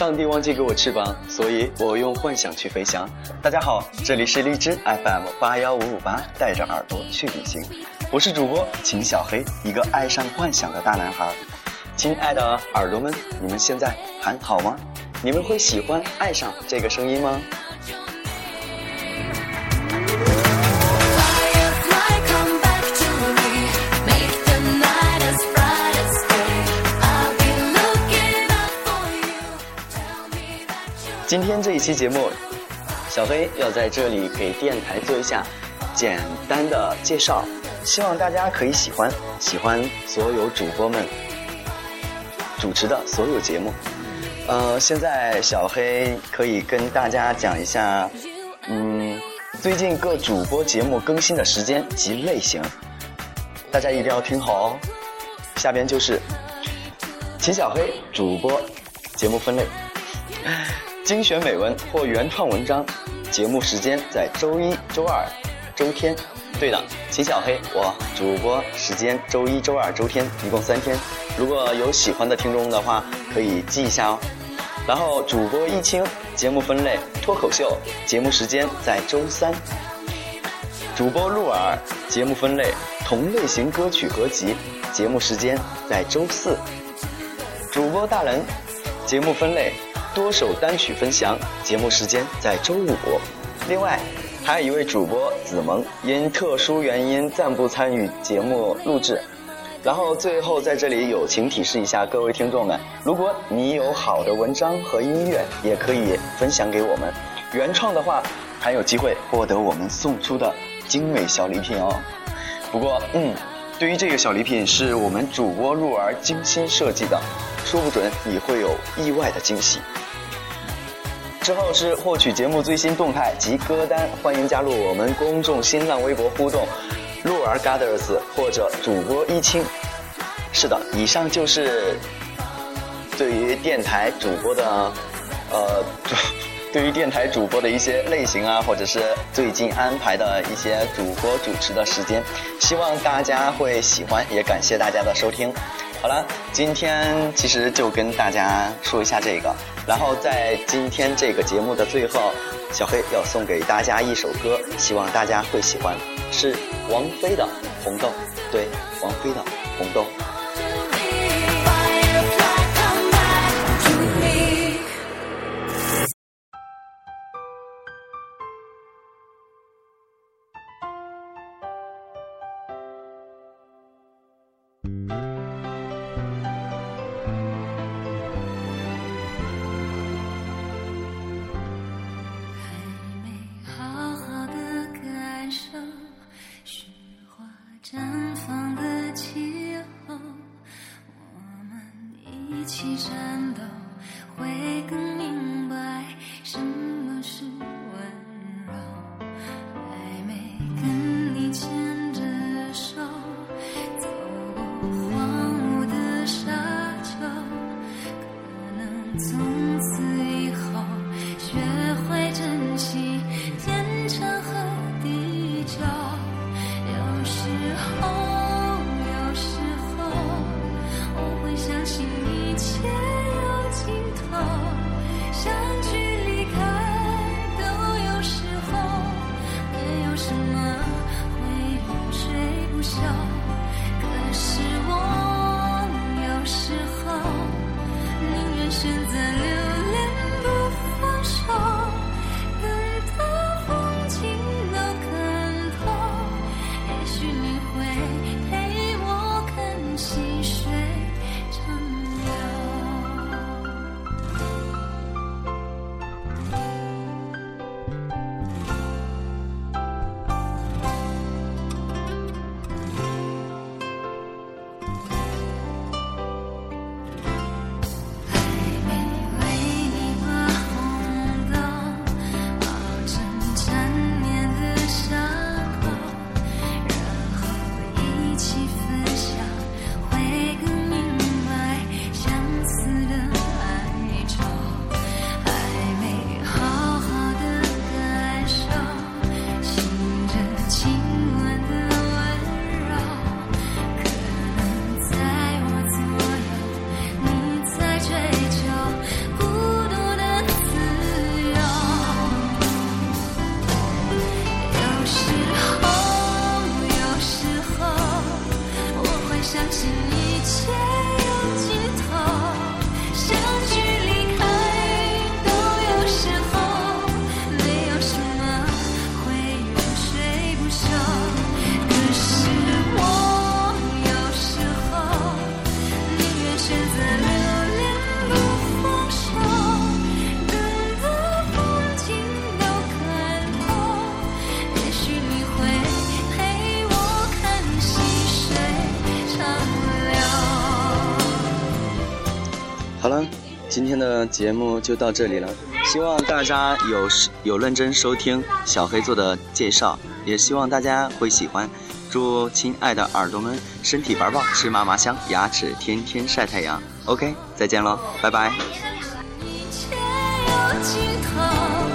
上帝忘记给我翅膀，所以我用幻想去飞翔。大家好，这里是荔枝 FM 八幺五五八，带着耳朵去旅行。我是主播秦小黑，一个爱上幻想的大男孩。亲爱的耳朵们，你们现在还好吗？你们会喜欢爱上这个声音吗？今天这一期节目，小黑要在这里给电台做一下简单的介绍，希望大家可以喜欢，喜欢所有主播们主持的所有节目。呃，现在小黑可以跟大家讲一下，嗯，最近各主播节目更新的时间及类型，大家一定要听好哦。下边就是秦小黑主播节目分类。精选美文或原创文章，节目时间在周一、周二、周天。对的，秦小黑，我主播时间周一周二周天，一共三天。如果有喜欢的听众的话，可以记一下哦。然后主播一清节目分类脱口秀，节目时间在周三。主播鹿耳节目分类同类型歌曲合集，节目时间在周四。主播大人节目分类。多首单曲分享，节目时间在周五。另外，还有一位主播子萌，因特殊原因暂不参与节目录制。然后最后在这里友情提示一下各位听众们：如果你有好的文章和音乐，也可以分享给我们，原创的话还有机会获得我们送出的精美小礼品哦。不过，嗯，对于这个小礼品是我们主播鹿儿精心设计的，说不准你会有意外的惊喜。之后是获取节目最新动态及歌单，欢迎加入我们公众新浪微博互动，鹿儿 Gathers 或者主播一清。是的，以上就是对于电台主播的，呃，对于电台主播的一些类型啊，或者是最近安排的一些主播主持的时间，希望大家会喜欢，也感谢大家的收听。好了，今天其实就跟大家说一下这个，然后在今天这个节目的最后，小黑要送给大家一首歌，希望大家会喜欢，是王菲的《红豆》，对，王菲的《红豆》。绽放的气候我们一起绽好了，今天的节目就到这里了。希望大家有有认真收听小黑做的介绍，也希望大家会喜欢。祝亲爱的耳朵们身体玩棒，吃嘛嘛香，牙齿天天晒太阳。OK，再见喽，拜拜。一切有尽头